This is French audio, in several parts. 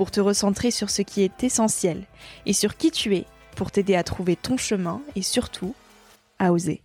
pour te recentrer sur ce qui est essentiel et sur qui tu es, pour t'aider à trouver ton chemin et surtout à oser.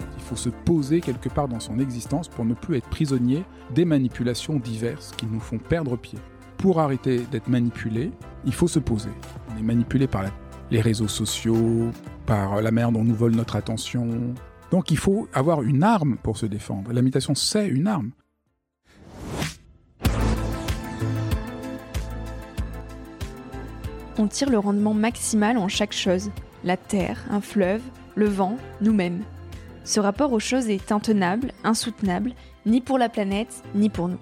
Il faut se poser quelque part dans son existence pour ne plus être prisonnier des manipulations diverses qui nous font perdre pied. Pour arrêter d'être manipulé, il faut se poser. On est manipulé par les réseaux sociaux, par la manière dont on nous vole notre attention. Donc il faut avoir une arme pour se défendre. L'imitation, c'est une arme. On tire le rendement maximal en chaque chose. La terre, un fleuve, le vent, nous-mêmes. Ce rapport aux choses est intenable, insoutenable, ni pour la planète, ni pour nous.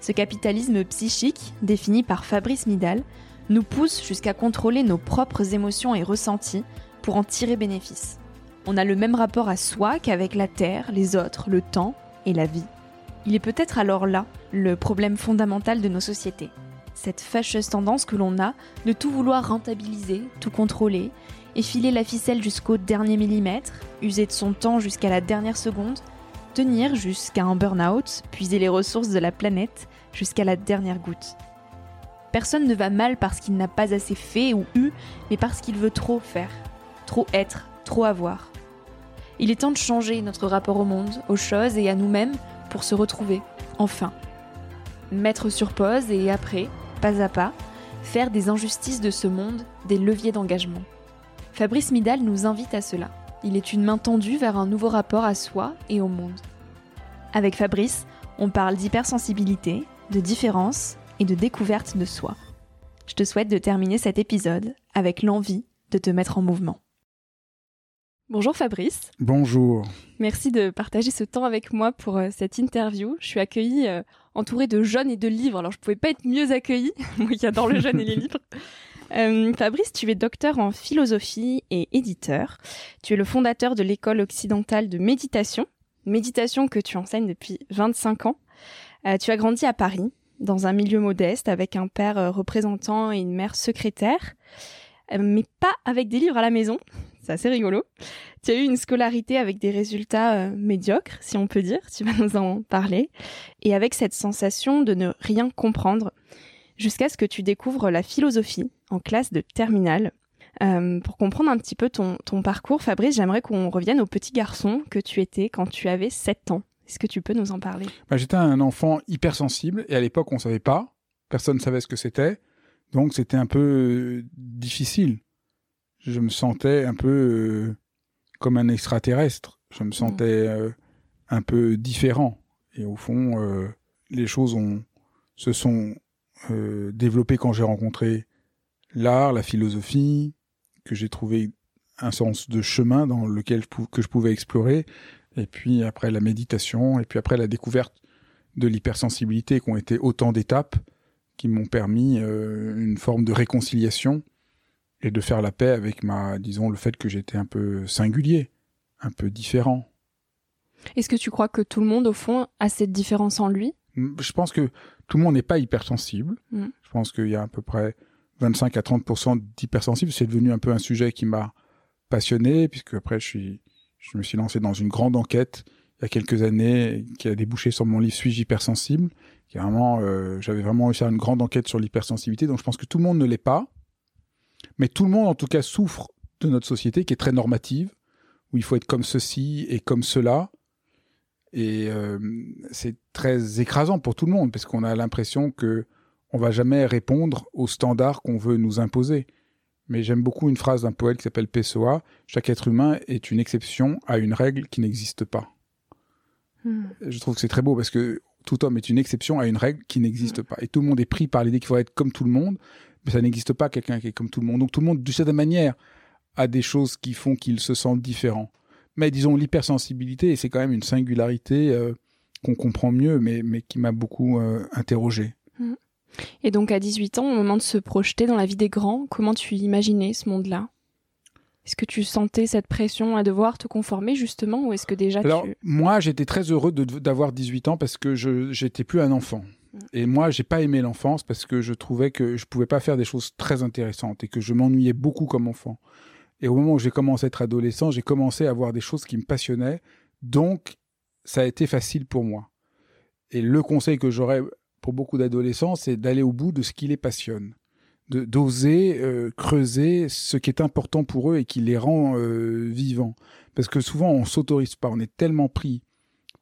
Ce capitalisme psychique, défini par Fabrice Midal, nous pousse jusqu'à contrôler nos propres émotions et ressentis pour en tirer bénéfice. On a le même rapport à soi qu'avec la Terre, les autres, le temps et la vie. Il est peut-être alors là le problème fondamental de nos sociétés. Cette fâcheuse tendance que l'on a de tout vouloir rentabiliser, tout contrôler, effiler la ficelle jusqu'au dernier millimètre, user de son temps jusqu'à la dernière seconde, tenir jusqu'à un burn-out, puiser les ressources de la planète jusqu'à la dernière goutte. Personne ne va mal parce qu'il n'a pas assez fait ou eu, mais parce qu'il veut trop faire, trop être, trop avoir. Il est temps de changer notre rapport au monde, aux choses et à nous-mêmes pour se retrouver, enfin. Mettre sur pause et après, pas à pas, faire des injustices de ce monde des leviers d'engagement. Fabrice Midal nous invite à cela. Il est une main tendue vers un nouveau rapport à soi et au monde. Avec Fabrice, on parle d'hypersensibilité, de différence et de découverte de soi. Je te souhaite de terminer cet épisode avec l'envie de te mettre en mouvement. Bonjour Fabrice. Bonjour. Merci de partager ce temps avec moi pour euh, cette interview. Je suis accueillie euh, entourée de jeunes et de livres, alors je pouvais pas être mieux accueillie, moi qui adore le jeune et les livres. Euh, Fabrice, tu es docteur en philosophie et éditeur. Tu es le fondateur de l'école occidentale de méditation, méditation que tu enseignes depuis 25 ans. Euh, tu as grandi à Paris, dans un milieu modeste, avec un père euh, représentant et une mère secrétaire, euh, mais pas avec des livres à la maison. C'est assez rigolo. Tu as eu une scolarité avec des résultats euh, médiocres, si on peut dire. Tu vas nous en parler. Et avec cette sensation de ne rien comprendre, jusqu'à ce que tu découvres la philosophie en classe de terminale. Pour comprendre un petit peu ton, ton parcours, Fabrice, j'aimerais qu'on revienne au petit garçon que tu étais quand tu avais 7 ans. Est-ce que tu peux nous en parler? Bah, J'étais un enfant hypersensible et à l'époque on savait pas, personne ne savait ce que c'était, donc c'était un peu euh, difficile. Je me sentais un peu euh, comme un extraterrestre, je me sentais euh, un peu différent. Et au fond euh, les choses ont, se sont développées quand j'ai rencontré l'art, la philosophie, que j'ai trouvé un sens de chemin dans lequel je que je pouvais explorer et puis après la méditation, et puis après la découverte de l'hypersensibilité, qui ont été autant d'étapes qui m'ont permis euh, une forme de réconciliation et de faire la paix avec ma, disons, le fait que j'étais un peu singulier, un peu différent. Est-ce que tu crois que tout le monde, au fond, a cette différence en lui? Je pense que tout le monde n'est pas hypersensible. Mm. Je pense qu'il y a à peu près 25 à 30 d'hypersensibles. C'est devenu un peu un sujet qui m'a passionné, puisque après je suis, je me suis lancé dans une grande enquête il y a quelques années qui a débouché sur mon livre Suis-je hypersensible? Euh, j'avais vraiment réussi une grande enquête sur l'hypersensibilité. Donc je pense que tout le monde ne l'est pas, mais tout le monde en tout cas souffre de notre société qui est très normative, où il faut être comme ceci et comme cela. Et euh, c'est très écrasant pour tout le monde parce qu'on a l'impression que on va jamais répondre aux standards qu'on veut nous imposer. Mais j'aime beaucoup une phrase d'un poète qui s'appelle Pessoa chaque être humain est une exception à une règle qui n'existe pas. Hmm. Je trouve que c'est très beau parce que tout homme est une exception à une règle qui n'existe pas. Et tout le monde est pris par l'idée qu'il faut être comme tout le monde, mais ça n'existe pas quelqu'un qui est comme tout le monde. Donc tout le monde, de cette manière, a des choses qui font qu'il se sent différent. Mais disons l'hypersensibilité, c'est quand même une singularité euh, qu'on comprend mieux, mais, mais qui m'a beaucoup euh, interrogé. Mmh. Et donc à 18 ans, au moment de se projeter dans la vie des grands, comment tu imaginais ce monde-là? Est-ce que tu sentais cette pression à devoir te conformer justement, ou est-ce que déjà Alors moi, j'étais très heureux d'avoir 18 ans parce que je j'étais plus un enfant. Mmh. Et moi, j'ai pas aimé l'enfance parce que je trouvais que je pouvais pas faire des choses très intéressantes et que je m'ennuyais beaucoup comme enfant. Et au moment où j'ai commencé à être adolescent, j'ai commencé à voir des choses qui me passionnaient. Donc, ça a été facile pour moi. Et le conseil que j'aurais pour beaucoup d'adolescents, c'est d'aller au bout de ce qui les passionne, d'oser euh, creuser ce qui est important pour eux et qui les rend euh, vivants. Parce que souvent, on s'autorise pas, on est tellement pris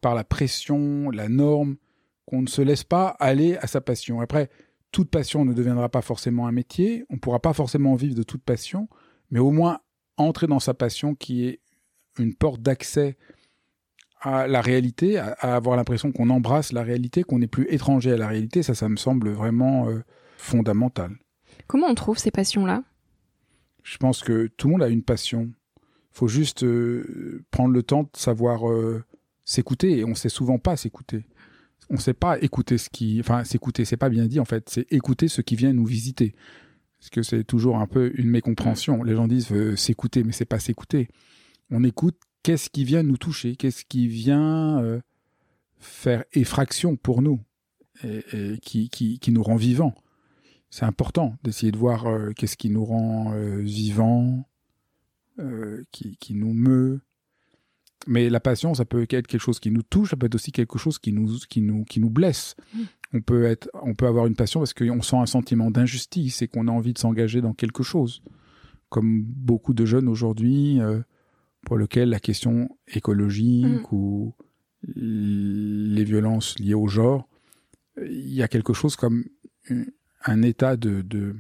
par la pression, la norme, qu'on ne se laisse pas aller à sa passion. Après, toute passion ne deviendra pas forcément un métier, on ne pourra pas forcément vivre de toute passion, mais au moins entrer dans sa passion qui est une porte d'accès à la réalité, à, avoir l'impression qu'on embrasse la réalité, qu'on n'est plus étranger à la réalité, ça, ça me semble vraiment euh, fondamental. Comment on trouve ces passions-là? Je pense que tout le monde a une passion. Il faut juste euh, prendre le temps de savoir euh, s'écouter, et on ne sait souvent pas s'écouter. On ne sait pas écouter ce qui... Enfin, s'écouter, c'est pas bien dit en fait, c'est écouter ce qui vient nous visiter. Parce que c'est toujours un peu une mécompréhension. Les gens disent s'écouter, mais c'est pas s'écouter. On écoute qu'est-ce qui vient nous toucher, qu'est-ce qui vient euh, faire effraction pour nous et, qui, qui, qui, nous rend vivants? C'est important d'essayer de voir euh, qu'est-ce qui nous rend vivants, qui, qui nous meut. Mais la passion, ça peut être quelque chose qui nous touche, ça peut être aussi quelque chose qui nous, qui nous, qui nous blesse. Mmh on peut être, on peut avoir une passion parce qu'on sent un sentiment d'injustice et qu'on a envie de s'engager dans quelque chose. Comme beaucoup de jeunes aujourd'hui, euh, pour lesquels la question écologique mm. ou les violences liées au genre, il y a quelque chose comme un état de, de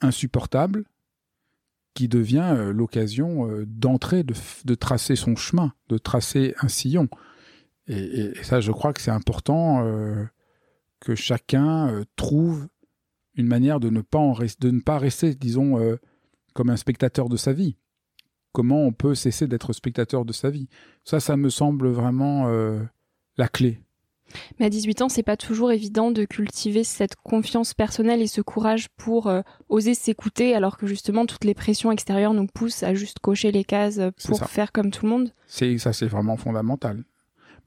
insupportable qui devient euh, l'occasion euh, d'entrer, de, tracer son chemin, de tracer un sillon. Et, ça, je crois que c'est important que chacun euh, trouve une manière de ne pas, en de ne pas rester, disons, euh, comme un spectateur de sa vie. Comment on peut cesser d'être spectateur de sa vie Ça, ça me semble vraiment euh, la clé. Mais à 18 ans, c'est pas toujours évident de cultiver cette confiance personnelle et ce courage pour oser s'écouter, alors que justement toutes les pressions extérieures nous poussent à juste cocher les cases pour faire comme tout le monde. C'est ça, c'est vraiment fondamental.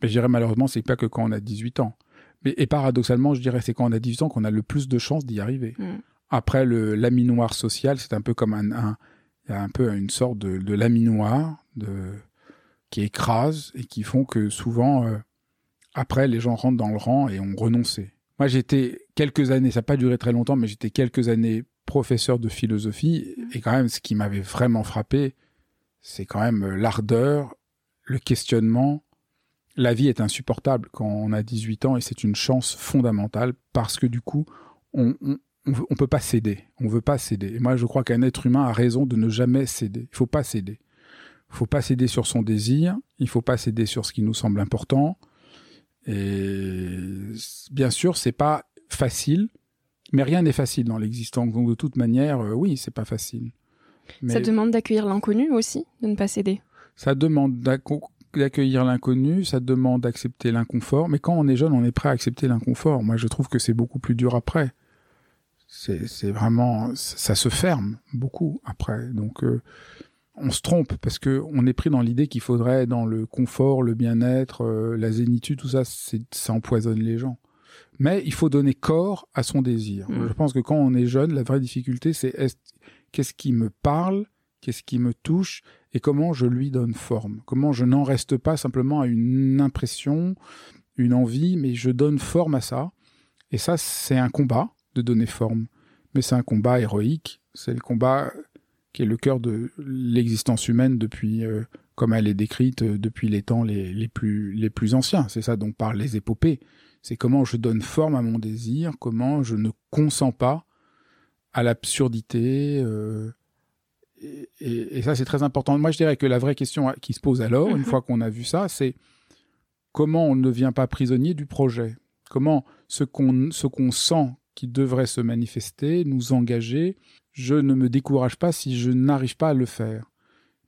Mais je dirais malheureusement, c'est pas que quand on a 18 ans. Mais, et paradoxalement, je dirais, c'est quand on a 18 ans qu'on a le plus de chances d'y arriver. Mm. Après, le laminoir social, c'est un peu comme un, un, y a un peu une sorte de, de laminoir de, qui écrase et qui font que souvent, euh, après, les gens rentrent dans le rang et ont renoncé. Moi, j'étais quelques années, ça n'a pas duré très longtemps, mais j'étais quelques années professeur de philosophie mm. et quand même, ce qui m'avait vraiment frappé, c'est quand même euh, l'ardeur, le questionnement, la vie est insupportable quand on a 18 ans et c'est une chance fondamentale parce que du coup, on, on, peut pas céder. On veut pas céder. Et moi, je crois qu'un être humain a raison de ne jamais céder. Il faut pas céder. Il faut pas céder sur son désir. Il faut pas céder sur ce qui nous semble important. Et bien sûr, c'est pas facile, mais rien n'est facile dans l'existence. Donc de toute manière, euh, oui, c'est pas facile. Ça demande d'accueillir l'inconnu aussi, de ne pas céder. Ça demande d'accueillir l'inconnu, ça demande d'accepter l'inconfort. Mais quand on est jeune, on est prêt à accepter l'inconfort. Moi, je trouve que c'est beaucoup plus dur après. C'est vraiment, ça se ferme beaucoup après. Donc, euh, on se trompe parce que on est pris dans l'idée qu'il faudrait dans le confort, le bien-être, euh, la zénitude, tout ça, ça empoisonne les gens. Mais il faut donner corps à son désir. Mmh. Je pense que quand on est jeune, la vraie difficulté, c'est qu'est-ce qui me parle, qu'est-ce qui me touche et comment je lui donne forme. Comment je n'en reste pas simplement à une impression, une envie, mais je donne forme à ça. Et ça, c'est un combat de donner forme. Mais c'est un combat héroïque. C'est le combat qui est le cœur de l'existence humaine depuis, euh, comme elle est décrite, euh, depuis les temps les, les, plus, les plus anciens. C'est ça dont parlent les épopées. C'est comment je donne forme à mon désir, comment je ne consens pas à l'absurdité, euh, et, ça, c'est très important. Moi, je dirais que la vraie question qui se pose alors, une mhm. fois qu'on a vu ça, c'est comment on ne devient pas prisonnier du projet? Comment ce qu'on ce qu'on sent qui devrait se manifester, nous engager, je ne me décourage pas si je n'arrive pas à le faire.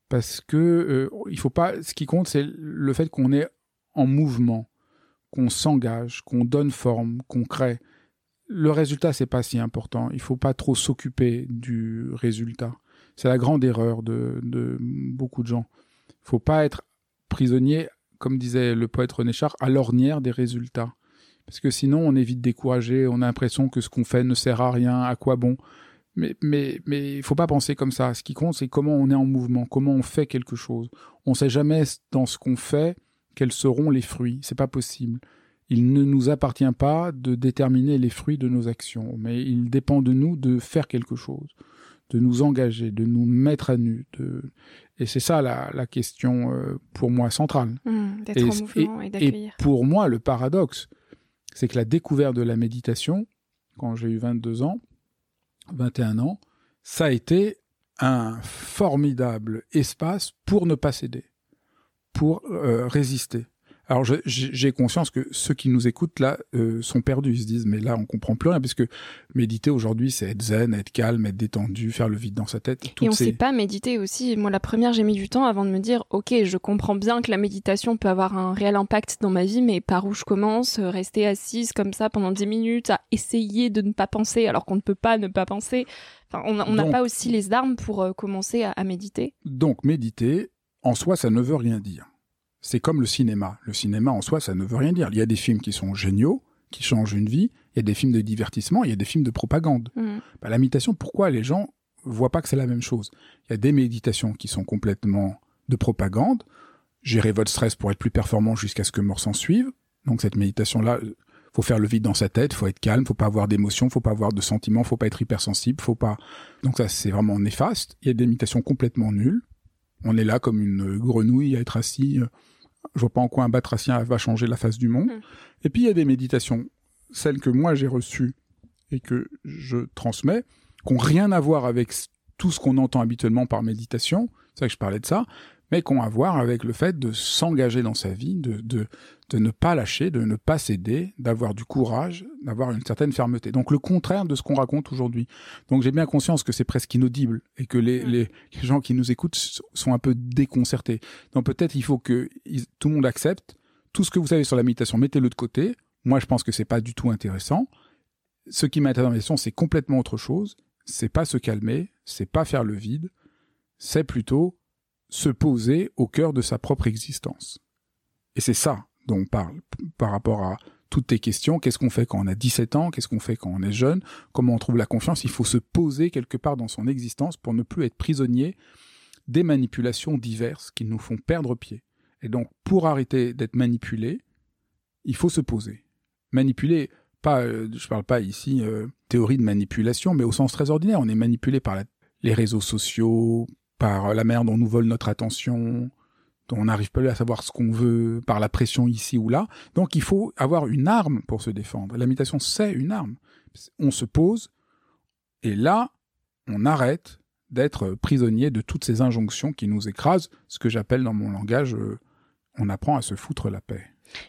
parce que euh, il faut pas. Ce qui compte, c'est le fait qu'on est en mouvement, qu'on s'engage, qu'on donne forme, qu'on crée. Le résultat, c'est pas si important. Il faut pas trop s'occuper du résultat. C'est la grande erreur de, de beaucoup de gens. Il faut pas être prisonnier, comme disait le poète René Char, à l'ornière des résultats. Parce que sinon, on est vite découragé, on a l'impression que ce qu'on fait ne sert à rien, à quoi bon. Mais mais mais il faut pas penser comme ça. Ce qui compte, c'est comment on est en mouvement, comment on fait quelque chose. On sait jamais dans ce qu'on fait quels seront les fruits. C'est pas possible. Il ne nous appartient pas de déterminer les fruits de nos actions, mais il dépend de nous de faire quelque chose, de nous engager, de nous mettre à nu. De... Et c'est ça la, la question euh, pour moi centrale. Mmh, D'être en mouvement et, d'accueillir. Et pour moi, le paradoxe, c'est que la découverte de la méditation, quand j'ai eu 22 ans, 21 ans, ça a été un formidable espace pour ne pas céder, pour euh, résister. Alors j'ai conscience que ceux qui nous écoutent là euh, sont perdus, ils se disent mais là on comprend plus rien puisque méditer aujourd'hui c'est être zen, être calme, être détendu, faire le vide dans sa tête. Et on ne sait pas méditer aussi. Moi la première j'ai mis du temps avant de me dire ok je comprends bien que la méditation peut avoir un réel impact dans ma vie mais par où je commence Rester assise comme ça pendant 10 minutes à essayer de ne pas penser alors qu'on ne peut pas ne pas penser. Enfin, on n'a pas aussi les armes pour euh, commencer à méditer. Donc méditer en soi ça ne veut rien dire c'est comme le cinéma. Le cinéma en soi, ça ne veut rien dire. Il y a des films qui sont géniaux, qui changent une vie. Il y a des films de divertissement, il y a des films de propagande. Mm. Bah, la méditation, pourquoi les gens voient pas que c'est la même chose? Il y a des méditations qui sont complètement de propagande. Gérer votre stress pour être plus performant jusqu'à ce que mort s'en suive. Donc cette méditation-là, faut faire le vide dans sa tête, faut être calme, faut pas avoir d'émotions, faut pas avoir de sentiments, faut pas être hypersensible, faut pas. Donc ça, c'est vraiment néfaste. Il y a des méditations complètement nulles. On est là comme une grenouille à être assis je vois pas en quoi un batracien va changer la face du monde. Hmm. Et puis il y a des méditations, celles que moi j'ai reçues et que je transmets, qui n'ont rien à voir avec tout ce qu'on entend habituellement par méditation. C'est vrai que je parlais de ça, mais qui ont à voir avec le fait de s'engager dans sa vie, de, de, de ne pas lâcher, de ne pas céder, d'avoir du courage, d'avoir une certaine fermeté. Donc le contraire de ce qu'on raconte aujourd'hui. Donc j'ai bien conscience que c'est presque inaudible et que les, les, gens qui nous écoutent sont un peu déconcertés. Donc peut-être il faut que tout le monde accepte tout ce que vous savez sur la méditation, mettez-le de côté. Moi je pense que c'est pas du tout intéressant. Ce qui m'intéresse dans la méditation, c'est complètement autre chose. C'est pas se calmer, c'est pas faire le vide, c'est plutôt se poser au cœur de sa propre existence. Et c'est ça dont on parle par rapport à toutes tes questions. Qu'est-ce qu'on fait quand on a 17 ans? Qu'est-ce qu'on fait quand on est jeune? Comment on trouve la confiance? Il faut se poser quelque part dans son existence pour ne plus être prisonnier des manipulations diverses qui nous font perdre pied. Et donc, pour arrêter d'être manipulé, il faut se poser. Manipuler, pas, euh, je parle pas ici euh, théorie de manipulation, mais au sens très ordinaire. On est manipulé par les réseaux sociaux, par la manière dont on nous vole notre attention, dont on n'arrive pas à savoir ce qu'on veut, par la pression ici ou là. Donc il faut avoir une arme pour se défendre. La méditation, c'est une arme. On se pose, et là, on arrête d'être prisonnier de toutes ces injonctions qui nous écrasent, ce que j'appelle dans mon langage, euh, on apprend à se foutre la paix.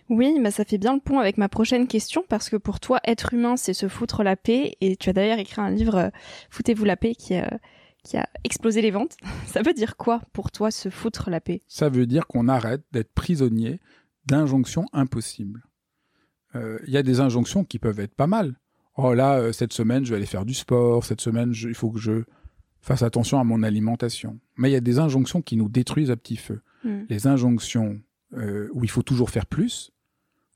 Oui, mais ça fait bien le pont avec ma prochaine question parce que pour toi, être humain, c'est se foutre la paix. Et tu as d'ailleurs écrit un livre, euh, Foutez-vous la paix, qui est euh, qui a explosé les ventes. Ça veut dire quoi pour toi se foutre la paix? Ça veut dire qu'on arrête d'être prisonnier d'injonctions impossibles. Il euh, y a des injonctions qui peuvent être pas mal. Oh là, euh, cette semaine, je vais aller faire du sport. Cette semaine, il faut que je fasse attention à mon alimentation. Mais il y a des injonctions qui nous détruisent à petit feu. Hmm. Les injonctions euh, où il faut toujours faire plus,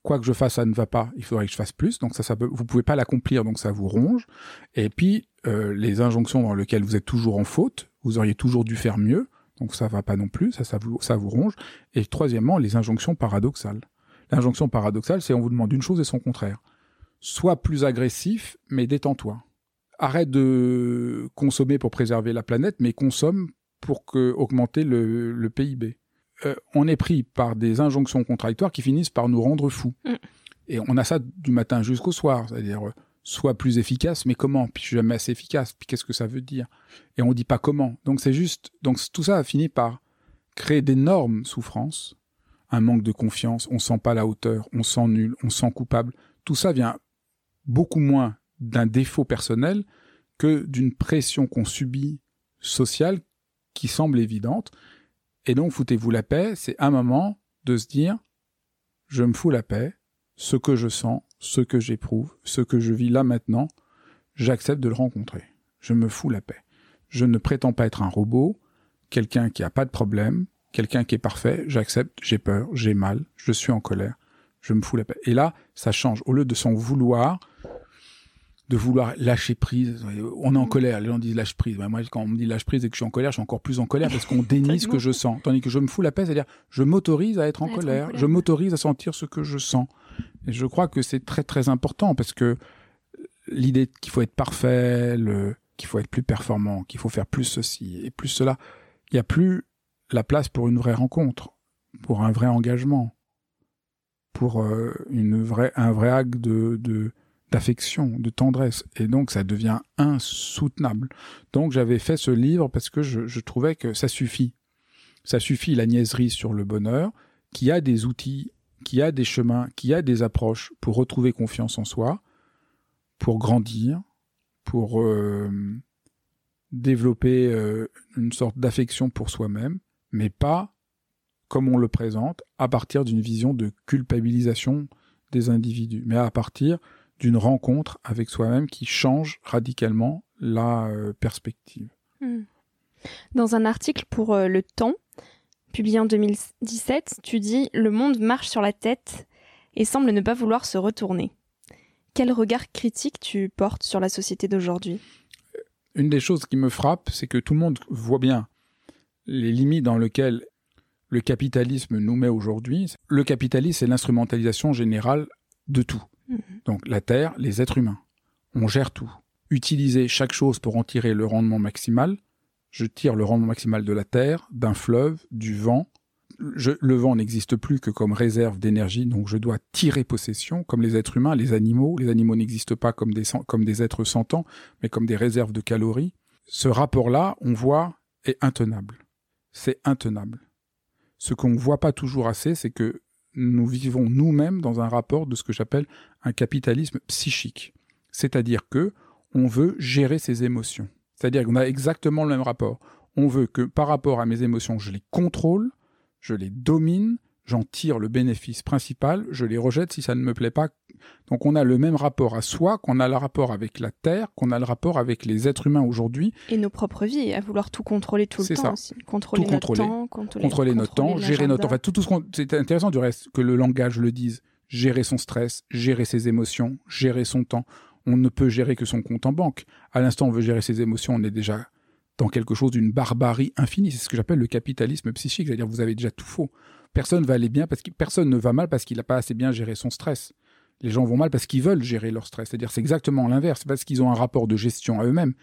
quoi que je fasse, ça ne va pas, il faudrait que je fasse plus. Donc ça, ça vous pouvez pas l'accomplir, donc ça vous ronge. Et puis euh, les injonctions dans lesquelles vous êtes toujours en faute, vous auriez toujours dû faire mieux, donc ça va pas non plus, ça, vous, ronge. Et troisièmement, les injonctions paradoxales. L'injonction paradoxale, c'est on vous demande une chose et son contraire. Sois plus agressif, mais détends-toi. Arrête de consommer pour préserver la planète, mais consomme pour que, augmenter le PIB. Euh, on est pris par des injonctions contradictoires qui finissent par nous rendre fous. Mm. Et on a ça du matin jusqu'au soir, c'est-à-dire euh, soit plus efficace, mais comment? Puis je suis jamais assez efficace. Puis qu'est-ce que ça veut dire? Et on dit pas comment. Donc c'est juste. Donc tout ça a fini par créer d'énormes souffrances, un manque de confiance. On sent pas la hauteur, on sent nul, on sent coupable. Tout ça vient beaucoup moins d'un défaut personnel que d'une pression qu'on subit sociale qui semble évidente Et donc, foutez-vous la paix, c'est un moment de se dire, je me fous la paix, ce que je sens, ce que j'éprouve, ce que je vis là maintenant, j'accepte de le rencontrer. Je me fous la paix. Je ne prétends pas être un robot, quelqu'un qui a pas de problème, quelqu'un qui est parfait, j'accepte, j'ai peur, j'ai mal, je suis en colère, je me fous la paix. Et là, ça change. Au lieu de s'en vouloir, de vouloir lâcher prise. On est en colère, les gens disent lâche prise. moi, quand on me dit lâche prise et que je suis en colère, je suis encore plus en colère parce qu'on dénie ce que je sens. Tandis que je me fous la paix, c'est-à-dire je m'autorise à être en, colère, je m'autorise à sentir ce que je sens. Et je crois que c'est très très important parce que l'idée qu'il faut être parfait, qu'il faut être plus performant, qu'il faut faire plus ceci et plus cela, il n'y a plus la place pour une vraie rencontre, pour un vrai engagement, pour euh, une vraie, un vrai acte de, de d'affection, de tendresse. Et donc, ça devient insoutenable. Donc, j'avais fait ce livre parce que je, trouvais que ça suffit. Ça suffit la niaiserie sur le bonheur, qui a des outils, qui a des chemins, qui a des approches pour retrouver confiance en soi, pour grandir, pour euh, développer euh, une sorte d'affection pour soi-même, mais pas comme on le présente, à partir d'une vision de culpabilisation des individus, mais à partir d'une rencontre avec soi-même qui change radicalement la euh, perspective. Hmm. Dans un article pour euh, Le Temps, publié en 2017, tu dis Le monde marche sur la tête et semble ne pas vouloir se retourner. Quel regard critique tu portes sur la société d'aujourd'hui? Une des choses qui me frappe, c'est que tout le monde voit bien les limites dans lesquelles le capitalisme nous met aujourd'hui. Le capitalisme, c'est l'instrumentalisation générale de tout. Mhm. Donc la Terre, les êtres humains. On gère tout. Utiliser chaque chose pour en tirer le rendement maximal. Je tire le rendement maximal de la Terre, d'un fleuve, du vent. le vent n'existe plus que comme réserve d'énergie, donc je dois tirer possession, comme les êtres humains, les animaux. Les animaux n'existent pas comme des, comme des êtres sentants, mais comme des réserves de calories. Ce rapport-là, on voit, est intenable. C'est intenable. Ce qu'on ne voit pas toujours assez, c'est que nous vivons nous-mêmes dans un rapport de ce que j'appelle un capitalisme psychique. C'est-à-dire que on veut gérer ses émotions. C'est-à-dire qu'on a exactement le même rapport. On veut que par rapport à mes émotions, je les contrôle, je les domine, j'en tire le bénéfice principal, je les rejette si ça ne me plaît pas. Donc on a le même rapport à soi qu'on a le rapport avec la Terre, qu'on a le rapport avec les êtres humains aujourd'hui. Et nos propres vies, à vouloir tout contrôler tout le temps aussi. Contrôler tout notre temps, contrôler, notre temps, gérer notre... Enfin, tout, tout ce qu'on... C'est intéressant du reste que le langage le dise. Gérer son stress, gérer ses émotions, gérer son temps. On ne peut gérer que son compte en banque. À l'instant, on veut gérer ses émotions, on est déjà dans quelque chose d'une barbarie infinie. C'est ce que j'appelle le capitalisme psychique. C'est-à-dire, vous avez déjà tout faux personne va aller bien parce que personne ne va mal parce qu'il n'a pas assez bien géré son stress. Les gens vont mal parce qu'ils veulent gérer leur stress. C'est-à-dire, c'est exactement l'inverse. Parce qu'ils ont un rapport de gestion à eux-mêmes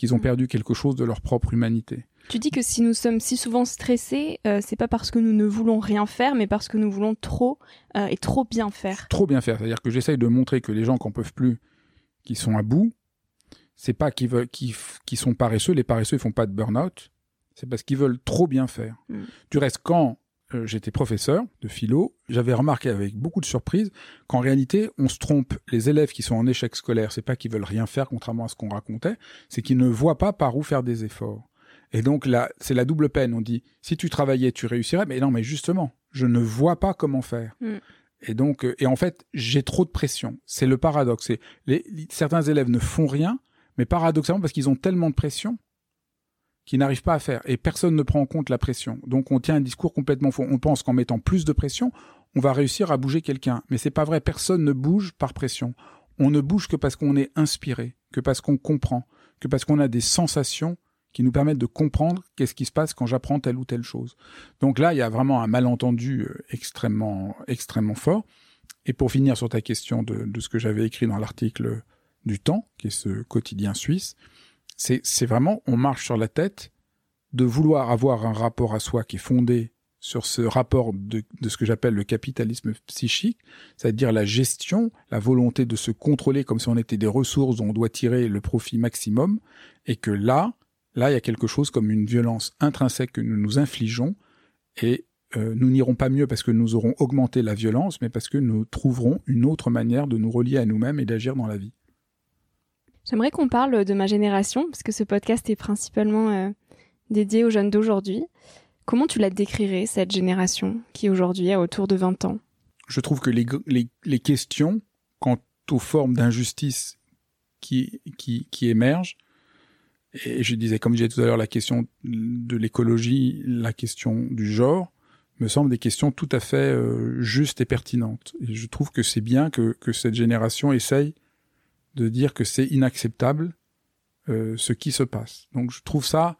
qu'ils ont mm. perdu quelque chose de leur propre humanité. Tu dis que si nous sommes si souvent stressés, euh, c'est pas parce que nous ne voulons rien faire, mais parce que nous voulons trop euh, et trop bien faire. Trop bien faire. C'est-à-dire que j'essaye de montrer que les gens qui n'en peuvent plus, qui sont à bout, c'est pas qu'ils veulent, qui, sont paresseux. Les paresseux, ils font pas de burn-out. C'est parce qu'ils veulent trop bien faire. Mm. Du reste, quand euh, j'étais professeur de philo, j'avais remarqué avec beaucoup de surprise qu'en réalité, on se trompe. Les élèves qui sont en échec scolaire, c'est pas qu'ils veulent rien faire, contrairement à ce qu'on racontait, c'est qu'ils ne voient pas par où faire des efforts. Et donc là, c'est la double peine. On dit, si tu travaillais, tu réussirais. Mais non, mais justement, je ne vois pas comment faire. Mm. Et donc, euh, et en fait, j'ai trop de pression. C'est le paradoxe. Les, certains élèves ne font rien, mais paradoxalement parce qu'ils ont tellement de pression qui n'arrive pas à faire. Et personne ne prend en compte la pression. Donc on tient un discours complètement faux. On pense qu'en mettant plus de pression, on va réussir à bouger quelqu'un. Mais c'est pas vrai. Personne ne bouge par pression. On ne bouge que parce qu'on est inspiré, que parce qu'on comprend, que parce qu'on a des sensations qui nous permettent de comprendre qu'est-ce qui se passe quand j'apprends telle ou telle chose. Donc là, il y a vraiment un malentendu euh, extrêmement, extrêmement fort. Et pour finir sur ta question de, de ce que j'avais écrit dans l'article du Temps, qui est ce quotidien suisse, c'est vraiment, on marche sur la tête de vouloir avoir un rapport à soi qui est fondé sur ce rapport de, ce que j'appelle le capitalisme psychique, c'est-à-dire la gestion, la volonté de se contrôler comme si on était des ressources dont on doit tirer le profit maximum, et que là, là, il y a quelque chose comme une violence intrinsèque que nous nous infligeons, et euh, nous n'irons pas mieux parce que nous aurons augmenté la violence, mais parce que nous trouverons une autre manière de nous relier à nous-mêmes et d'agir dans la vie. J'aimerais qu'on parle de ma génération, parce que ce podcast est principalement euh, dédié aux jeunes d'aujourd'hui. Comment tu la décrirais, cette génération qui aujourd'hui a autour de 20 ans? Je trouve que les, questions quant aux formes d'injustice qui, qui, qui émergent, et je disais, comme je disais tout à l'heure, la question de l'écologie, la question du genre, me semblent des questions tout à fait euh, justes et pertinentes. Et je trouve que c'est bien que, que cette génération essaye de dire que c'est inacceptable euh, ce qui se passe. Donc je trouve ça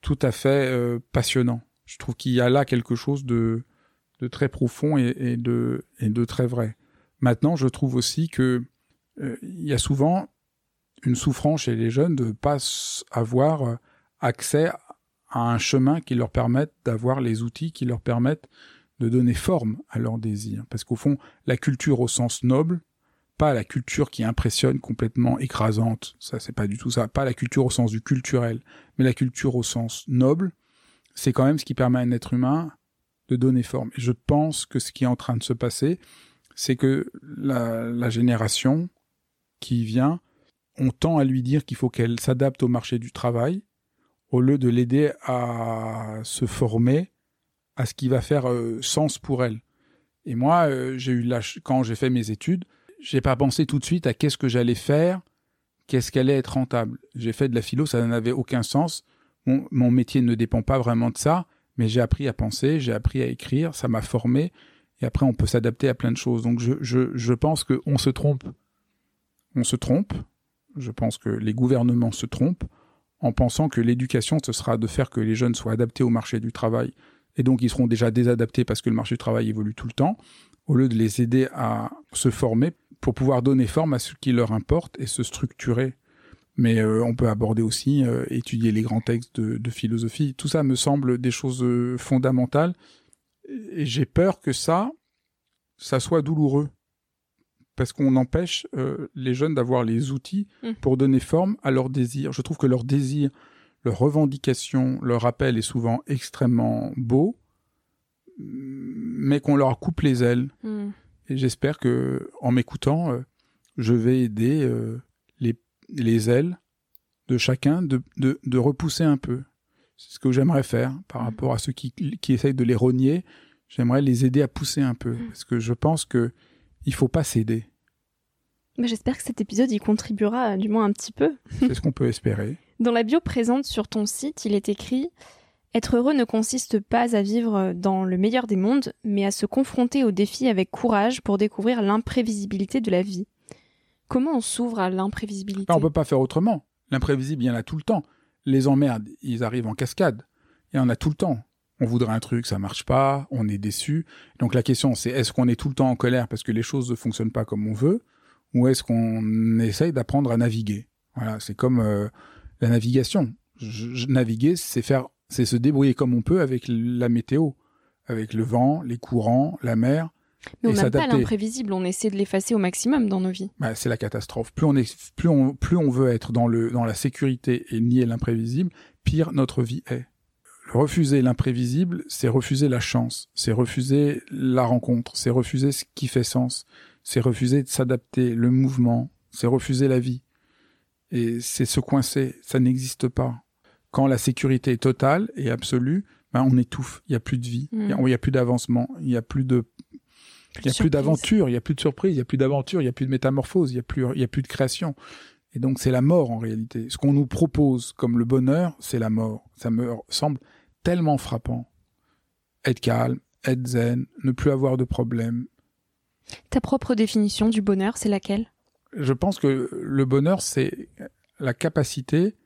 tout à fait euh, passionnant. Je trouve qu'il y a là quelque chose de, de très profond et, de, et de très vrai. Maintenant, je trouve aussi que euh, il y a souvent une souffrance chez les jeunes de ne pas avoir euh, accès à un chemin qui leur permette d'avoir les outils qui leur permettent de donner forme à leurs désirs. Parce qu'au fond, la culture au sens noble, pas la culture qui impressionne complètement écrasante, ça c'est pas du tout ça, pas la culture au sens du culturel, mais la culture au sens noble, c'est quand même ce qui permet à un être humain de donner forme. Je pense que ce qui est en train de se passer, c'est que la, la génération qui vient, on tend à lui dire qu'il faut qu'elle s'adapte au marché du travail, au lieu de l'aider à se former à ce qui va faire euh, sens pour elle. Et moi, euh, j'ai eu la quand j'ai fait mes études, j'ai pas pensé tout de suite à qu'est-ce que j'allais faire, qu'est-ce qu'allait être rentable. J'ai fait de la philo, ça n'avait aucun sens. Mon, métier ne dépend pas vraiment de ça, mais j'ai appris à penser, j'ai appris à écrire, ça m'a formé, et après on peut s'adapter à plein de choses. Donc je, je, je pense qu'on se trompe. On se trompe. Je pense que les gouvernements se trompent en pensant que l'éducation, ce sera de faire que les jeunes soient adaptés au marché du travail, et donc ils seront déjà désadaptés parce que le marché du travail évolue tout le temps, au lieu de les aider à se former pour pouvoir donner forme à ce qui leur importe et se structurer. Mais euh, on peut aborder aussi, euh, étudier les grands textes de, de, philosophie. Tout ça me semble des choses euh, fondamentales. Et j'ai peur que ça, ça soit douloureux. Parce qu'on empêche euh, les jeunes d'avoir les outils mmh. pour donner forme à leurs désirs. Je trouve que leurs désirs, leurs revendications, leur appel est souvent extrêmement beau, mais qu'on leur coupe les ailes. Mmh. Et j'espère que, en m'écoutant, euh, je vais aider euh, les, les ailes de chacun de, de, de repousser un peu. C'est ce que j'aimerais faire par rapport à ceux qui, qui essayent de les rogner. J'aimerais les aider à pousser un peu. Parce que je pense que il faut pas céder. Mais J'espère que cet épisode y contribuera, du moins un petit peu. C'est ce qu'on peut espérer. Dans la bio présente sur ton site, il est écrit être heureux ne consiste pas à vivre dans le meilleur des mondes, mais à se confronter aux défis avec courage pour découvrir l'imprévisibilité de la vie. Comment on s'ouvre à l'imprévisibilité? On ne peut pas faire autrement. L'imprévisible, il y en a tout le temps. Les emmerdes, ils arrivent en cascade. Il y en a tout le temps. On voudrait un truc, ça marche pas, on est déçu. Donc la question, c'est est-ce qu'on est tout le temps en colère parce que les choses ne fonctionnent pas comme on veut, ou est-ce qu'on essaye d'apprendre à naviguer? Voilà, c'est comme euh, la navigation. Naviguer, c'est faire c'est se débrouiller comme on peut avec la météo, avec le vent, les courants, la mer. Mais on n'a pas l'imprévisible, on essaie de l'effacer au maximum dans nos vies. Bah, c'est la catastrophe. Plus on, est, plus, on, plus on veut être dans, le, dans la sécurité et nier l'imprévisible, pire notre vie est. Refuser l'imprévisible, c'est refuser la chance, c'est refuser la rencontre, c'est refuser ce qui fait sens, c'est refuser de s'adapter, le mouvement, c'est refuser la vie. Et c'est se coincer, ça n'existe pas quand la sécurité est totale et absolue, ben on étouffe. Il n'y a plus de vie, mmh. il n'y a, a, plus d'avancement, il n'y a plus de, il n'y a plus d'aventure, il n'y a plus de surprise, il n'y a plus d'aventure, il n'y a plus de métamorphose, il n'y a plus, il y a plus de création. Et donc c'est la mort en réalité. Ce qu'on nous propose comme le bonheur, c'est la mort. Ça me semble tellement frappant. Être calme, être zen, ne plus avoir de problème. Ta propre définition du bonheur, c'est laquelle? Je pense que le bonheur, c'est la capacité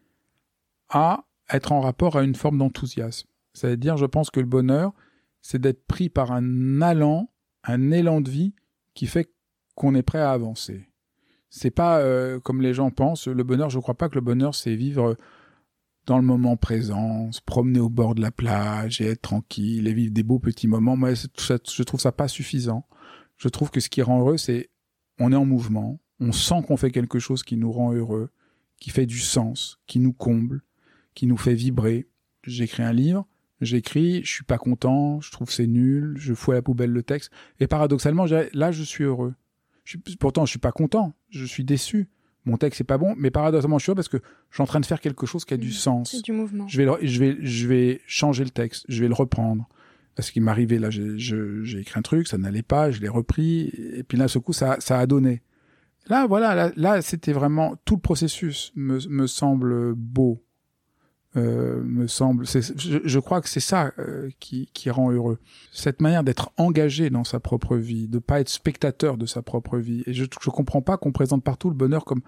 à être en rapport à une forme d'enthousiasme. C'est-à-dire, je pense que le bonheur, c'est d'être pris par un allant, un élan de vie qui fait qu'on est prêt à avancer. C'est pas euh, comme les gens pensent. Le bonheur, je crois pas que le bonheur, c'est vivre dans le moment présent, se promener au bord de la plage et être tranquille et vivre des beaux petits moments. Moi, je trouve ça pas suffisant. Je trouve que ce qui rend heureux, c'est on est en mouvement, on sent qu'on fait quelque chose qui nous rend heureux, qui fait du sens, qui nous comble, qui nous fait vibrer. J'écris un livre, j'écris, je suis pas content, je trouve c'est nul, je fous à la poubelle le texte. Et paradoxalement, là, je suis heureux. Je suis, pourtant, je suis pas content, je suis déçu. mon texte c'est pas bon, mais paradoxalement je suis heureux parce que je suis en train de faire quelque chose qui a du Mmh, sens. Du mouvement. Je vais, le- je vais, je vais changer le texte, je vais le reprendre. Parce qu'il m'arrivait là, j'ai je- j'ai écrit un truc, ça n'allait pas, je l'ai repris, et puis là, ce coup, ça, ça a donné. Là, voilà, là, là, c'était vraiment tout le processus me, me semble beau, euh, me semble. Je, je crois que c'est ça euh, qui, qui rend heureux. Cette manière d'être engagé dans sa propre vie, de pas être spectateur de sa propre vie. Et je, je comprends pas qu'on présente partout le bonheur comme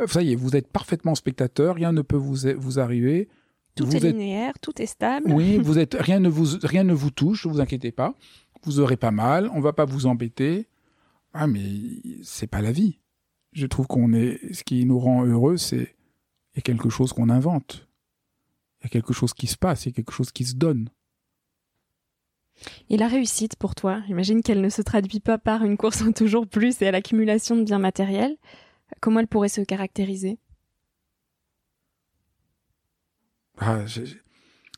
euh, ça y est, vous êtes parfaitement spectateur, rien ne peut vous vous arriver. Tout vous est êtes linéaire, tout est stable. oui, vous êtes rien ne vous rien ne vous touche, ne vous inquiétez pas. Vous aurez pas mal, on va pas vous embêter. Ah mais c'est pas la vie. Je trouve qu'on est ce qui nous rend heureux, c'est il y a quelque chose qu'on invente. Il y a quelque chose qui se passe, il y a quelque chose qui se donne. Et la réussite pour toi, j'imagine qu'elle ne se traduit pas par une course en toujours plus et à l'accumulation de biens matériels. Comment elle pourrait se caractériser? Ah,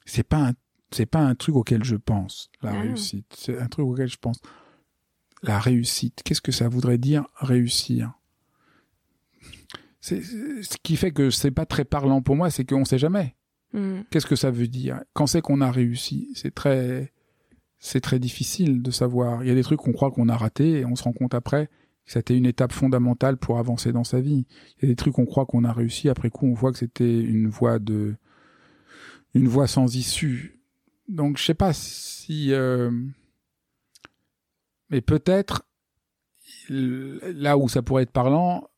c'est pas un c'est pas un truc auquel je pense la Ah. réussite. C'est un truc auquel je pense la réussite. Qu'est-ce que ça voudrait dire réussir? C'est- ce qui fait que c'est pas très parlant pour moi, c'est qu'on sait jamais. Hmm. Qu'est-ce que ça veut dire? Quand c'est qu'on a réussi C'est très, c'est très difficile de savoir. Il y a des trucs qu'on croit qu'on a raté et on se rend compte après que c'était une étape fondamentale pour avancer dans sa vie. Il y a des trucs qu'on croit qu'on a réussi après coup, on voit que c'était une voie de, une voie sans issue. Donc je sais pas si, euh, mais peut-être là où ça pourrait être parlant,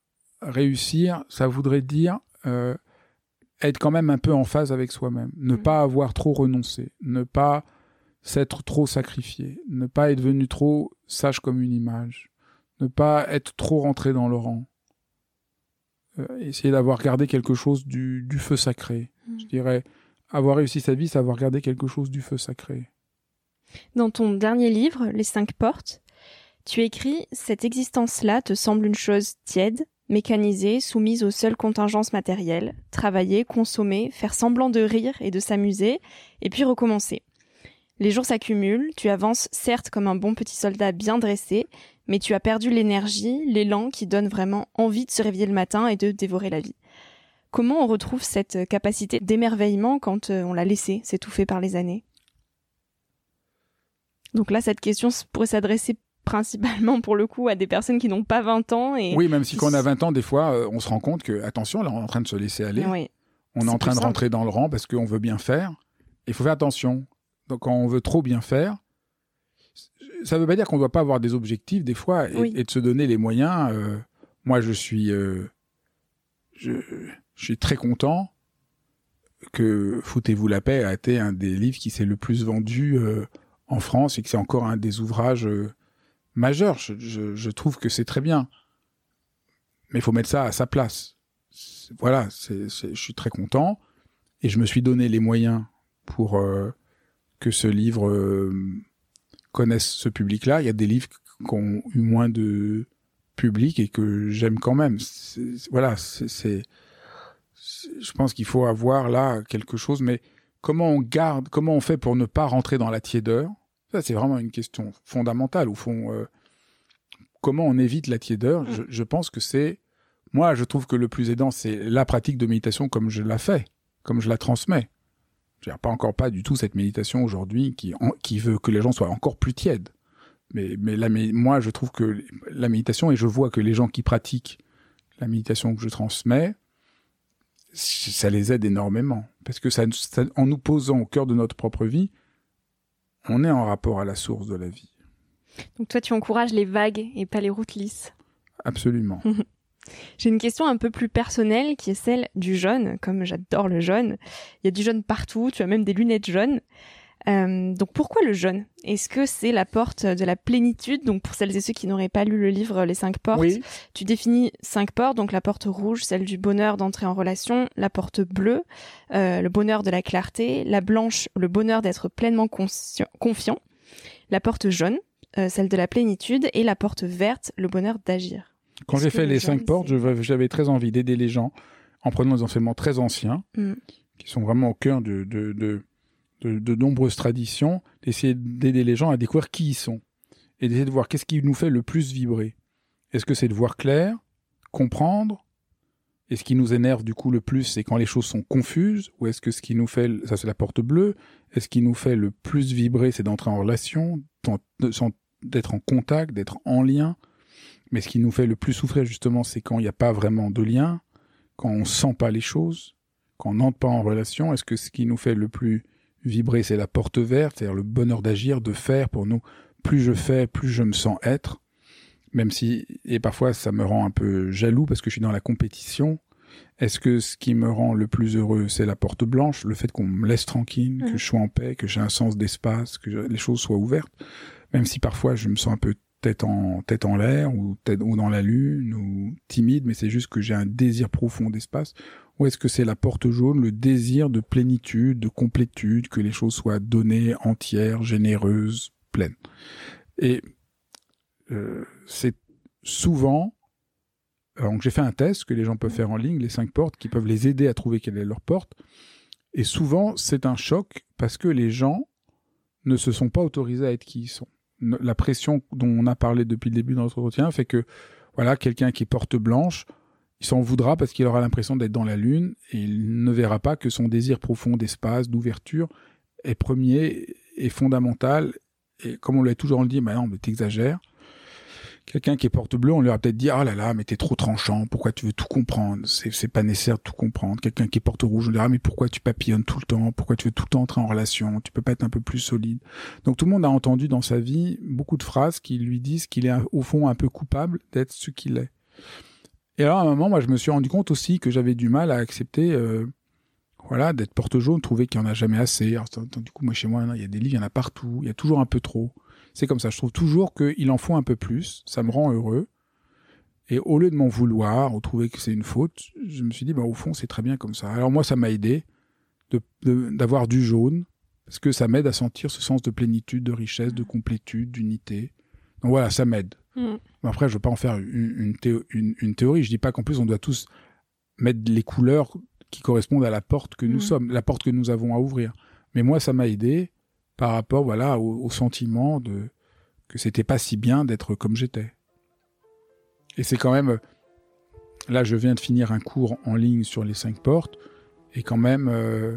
réussir, ça voudrait dire euh, être quand même un peu en phase avec soi-même, ne Mhm. pas avoir trop renoncé, ne pas s'être trop sacrifié, ne pas être devenu trop sage comme une image, ne pas être trop rentré dans le rang. Euh, essayer d'avoir gardé quelque chose du, du feu sacré. Mhm. Je dirais, avoir réussi sa vie, c'est avoir gardé quelque chose du feu sacré. Dans ton dernier livre, Les cinq portes, tu écris Cette existence-là te semble une chose tiède, mécanisée, soumise aux seules contingences matérielles, travailler, consommer, faire semblant de rire et de s'amuser, et puis recommencer. Les jours s'accumulent, tu avances certes comme un bon petit soldat bien dressé, mais tu as perdu l'énergie, l'élan qui donne vraiment envie de se réveiller le matin et de dévorer la vie. Comment on retrouve cette capacité d'émerveillement quand euh, on l'a laissé s'étouffer par les années? Donc là, cette question pourrait s'adresser principalement pour le coup à des personnes qui n'ont pas 20 ans et Oui, même si quand on a 20 ans, des fois, euh, on se rend compte que, attention, là, on est en train de se laisser aller. Oui. On est en train de simple. rentrer dans le rang parce qu'on veut bien faire. Il faut faire attention. Donc, quand on veut trop bien faire, ça ne veut pas dire qu'on ne doit pas avoir des objectifs des fois et, Oui. et de se donner les moyens. euh, moi, je suis, euh, je, je suis très content que Foutez-vous la paix a été un des livres qui s'est le plus vendu en France et que c'est encore un des ouvrages majeurs. Je, je- je trouve que c'est très bien. Mais il faut mettre ça à sa place. Voilà, c'est, je suis très content et je me suis donné les moyens pour euh, que ce livre euh, connaisse ce public-là. Il y a des livres qui ont eu moins de public et que j'aime quand même. Voilà, c'est- je pense qu'il faut avoir là quelque chose, mais comment on garde, comment on fait pour ne pas rentrer dans la tiédeur? Ça, c'est vraiment une question fondamentale. Au fond, euh, comment on évite la tiédeur je, je pense que c'est, moi, je trouve que le plus aidant, c'est la pratique de méditation comme je la fais, comme je la transmets. Je pas encore pas du tout cette méditation aujourd'hui qui, en- qui veut que les gens soient encore plus tièdes. Mais, mais la, mé- moi, je trouve que la méditation, et je vois que les gens qui pratiquent la méditation que je transmets, ça les aide énormément. Parce que ça, ça- en nous posant au cœur de notre propre vie, on est en rapport à la source de la vie. Donc toi, tu encourages les vagues et pas les routes lisses. Absolument. J'ai une question un peu plus personnelle qui est celle du jaune. Comme j'adore le jaune, il y a du jaune partout. Tu as même des lunettes jaunes. Euh, donc pourquoi le jaune Est-ce que c'est la porte de la plénitude? Donc pour celles et ceux qui n'auraient pas lu le livre Les cinq portes, Oui, tu définis cinq portes. Donc la porte rouge, celle du bonheur d'entrer en relation, la porte bleue, euh, le bonheur de la clarté, la blanche, le bonheur d'être pleinement confiant, la porte jaune, euh, celle de la plénitude, et la porte verte, le bonheur d'agir. quand j'ai fait le les jaune, cinq portes, j'avais très envie d'aider les gens en prenant des enseignements très anciens, Mm. qui sont vraiment au cœur de, de, de, de- nombreuses traditions, d'essayer d'aider les gens à découvrir qui ils sont et d'essayer de voir qu'est-ce qui nous fait le plus vibrer. Est-ce que c'est de voir clair, comprendre, Et ce qui nous énerve du coup le plus, c'est quand les choses sont confuses, ou est-ce que ce qui nous fait, ça c'est la porte bleue, est-ce qui nous fait le plus vibrer, c'est d'entrer en relation, d'être en contact, d'être en lien, mais ce qui nous fait le plus souffrir justement, c'est quand il n'y a pas vraiment de lien, quand on sent pas les choses, quand on n'entre pas en relation. Est-ce que ce qui nous fait le plus vibrer, c'est la porte verte, c'est-à-dire le bonheur d'agir, de faire pour nous. Plus je fais, plus je me sens être même si, et parfois ça me rend un peu jaloux parce que je suis dans la compétition. Est-ce que ce qui me rend le plus heureux, c'est la porte blanche, le fait qu'on me laisse tranquille, que je sois en paix, que j'ai un sens d'espace, que les choses soient ouvertes, même si parfois je me sens un peu tête en tête en l'air ou tête ou dans la lune ou timide, mais c'est juste que j'ai un désir profond d'espace. Ou est-ce que c'est la porte jaune, le désir de plénitude, de complétude, que les choses soient données, entières, généreuses, pleines. Et euh, c'est souvent donc j'ai fait un test que les gens peuvent faire en ligne, les cinq portes, qui peuvent les aider à trouver quelle est leur porte. Et souvent, c'est un choc parce que les gens ne se sont pas autorisés à être qui ils sont. La pression dont on a parlé depuis le début de notre entretien fait que, voilà, quelqu'un qui est porte blanche, il s'en voudra parce qu'il aura l'impression d'être dans la lune et il ne verra pas que son désir profond d'espace, d'ouverture est premier et fondamental. Et comme on l'a toujours dit, bah non, mais. Quelqu'un qui est porte bleue, on lui a peut-être dit, ah là là, mais t'es trop tranchant, pourquoi tu veux tout comprendre? C'est, pas nécessaire de tout comprendre. Quelqu'un qui est porte rouge, on lui dira, mais pourquoi tu papillonnes tout le temps? Pourquoi tu veux tout le temps entrer en relation? Tu peux pas être un peu plus solide. Donc tout le monde a entendu dans sa vie beaucoup de phrases qui lui disent qu'il est au fond un peu coupable d'être ce qu'il est. Et alors à un moment, moi, je me suis rendu compte aussi que j'avais du mal à accepter, euh, voilà, d'être porte jaune, trouver qu'il y en a jamais assez. Alors, du coup, moi, chez moi, il y a des livres, il y en a partout, il y a toujours un peu trop. C'est comme ça. Je trouve toujours qu'il en faut un peu plus. Ça me rend heureux. Et au lieu de m'en vouloir ou trouver que c'est une faute, je me suis dit, bah, au fond, c'est très bien comme ça. Alors moi, ça m'a aidé d'avoir du jaune, parce que ça m'aide à sentir ce sens de plénitude, de richesse, de complétude, d'unité. Donc voilà, ça m'aide. Mm. Après, je ne veux pas en faire une, une, théorie. Je dis pas qu'en plus, on doit tous mettre les couleurs qui correspondent à la porte que nous mm. sommes, la porte que nous avons à ouvrir. Mais moi, ça m'a aidé par rapport voilà au, sentiment de que c'était pas si bien d'être comme j'étais. Et c'est quand même là je viens de finir un cours en ligne sur les cinq portes et quand même euh,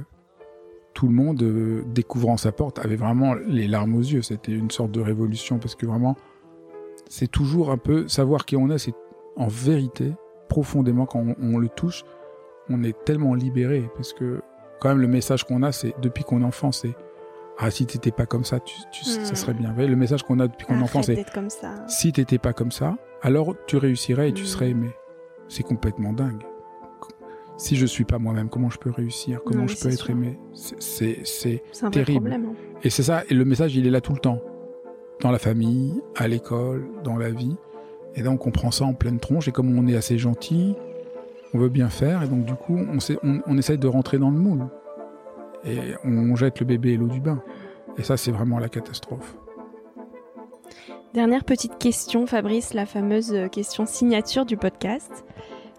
tout le monde euh, découvrant sa porte avait vraiment les larmes aux yeux. C'était une sorte de révolution parce que vraiment c'est toujours un peu savoir qui on est. C'est en vérité profondément quand on, on le touche, on est tellement libéré parce que quand même le message qu'on a c'est depuis qu'on est enfant c'est ah si t'étais pas comme ça, tu, tu ça hmm. serait bien. le message qu'on a depuis qu'on est enfant, c'est comme ça. si t'étais pas comme ça, alors tu réussirais et tu hmm. serais aimé. C'est complètement dingue. Si je suis pas moi-même, comment je peux réussir? Comment je peux être aimé? C'est c'est terrible. Problème, hein. Et c'est ça. Et le message, il est là tout le temps, dans la famille, à l'école, dans la vie. Et donc on prend ça en pleine tronche. Et comme on est assez gentil, on veut bien faire. Et donc du coup, on, on, on essaye de rentrer dans le moule et on jette le bébé et l'eau du bain. Et ça, c'est vraiment la catastrophe. Dernière petite question, Fabrice, la fameuse question signature du podcast.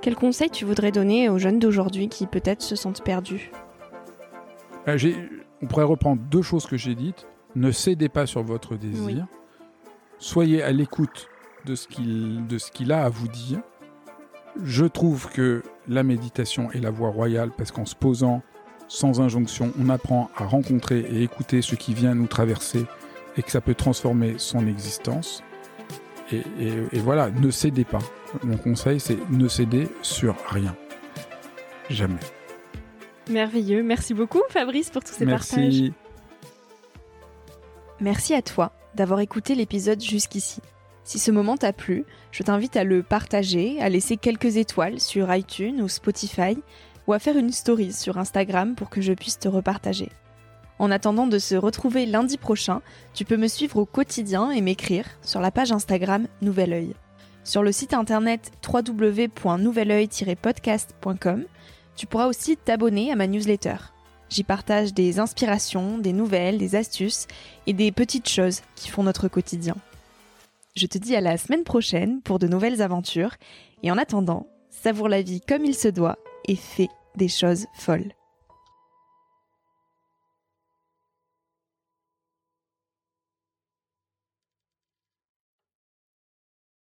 Quel conseil tu voudrais donner aux jeunes d'aujourd'hui qui peut-être se sentent perdus? Euh, On pourrait reprendre deux choses que j'ai dites. Ne cédez pas sur votre désir. Soyez à l'écoute de ce qu'il a à vous dire. Je trouve que la méditation est la voie royale parce qu'en se posant sans injonction, on apprend à rencontrer et écouter ce qui vient nous traverser et que ça peut transformer son existence. Et, voilà, ne cédez pas. Mon conseil, c'est ne cédez sur rien. Jamais. Merveilleux. Merci beaucoup, Fabrice, pour tous ces Merci. partages. Merci à toi d'avoir écouté l'épisode jusqu'ici. Si ce moment t'a plu, je t'invite à le partager, à laisser quelques étoiles sur iTunes ou Spotify ou à faire une story sur Instagram pour que je puisse te repartager. En attendant de se retrouver lundi prochain, tu peux me suivre au quotidien et m'écrire sur la page Instagram Nouvel Oeil. Sur le site internet www.nouveloeil-podcast.com, tu pourras aussi t'abonner à ma newsletter. J'y partage des inspirations, des nouvelles, des astuces et des petites choses qui font notre quotidien. Je te dis à la semaine prochaine pour de nouvelles aventures et en attendant, savoure la vie comme il se doit et fais des choses folles.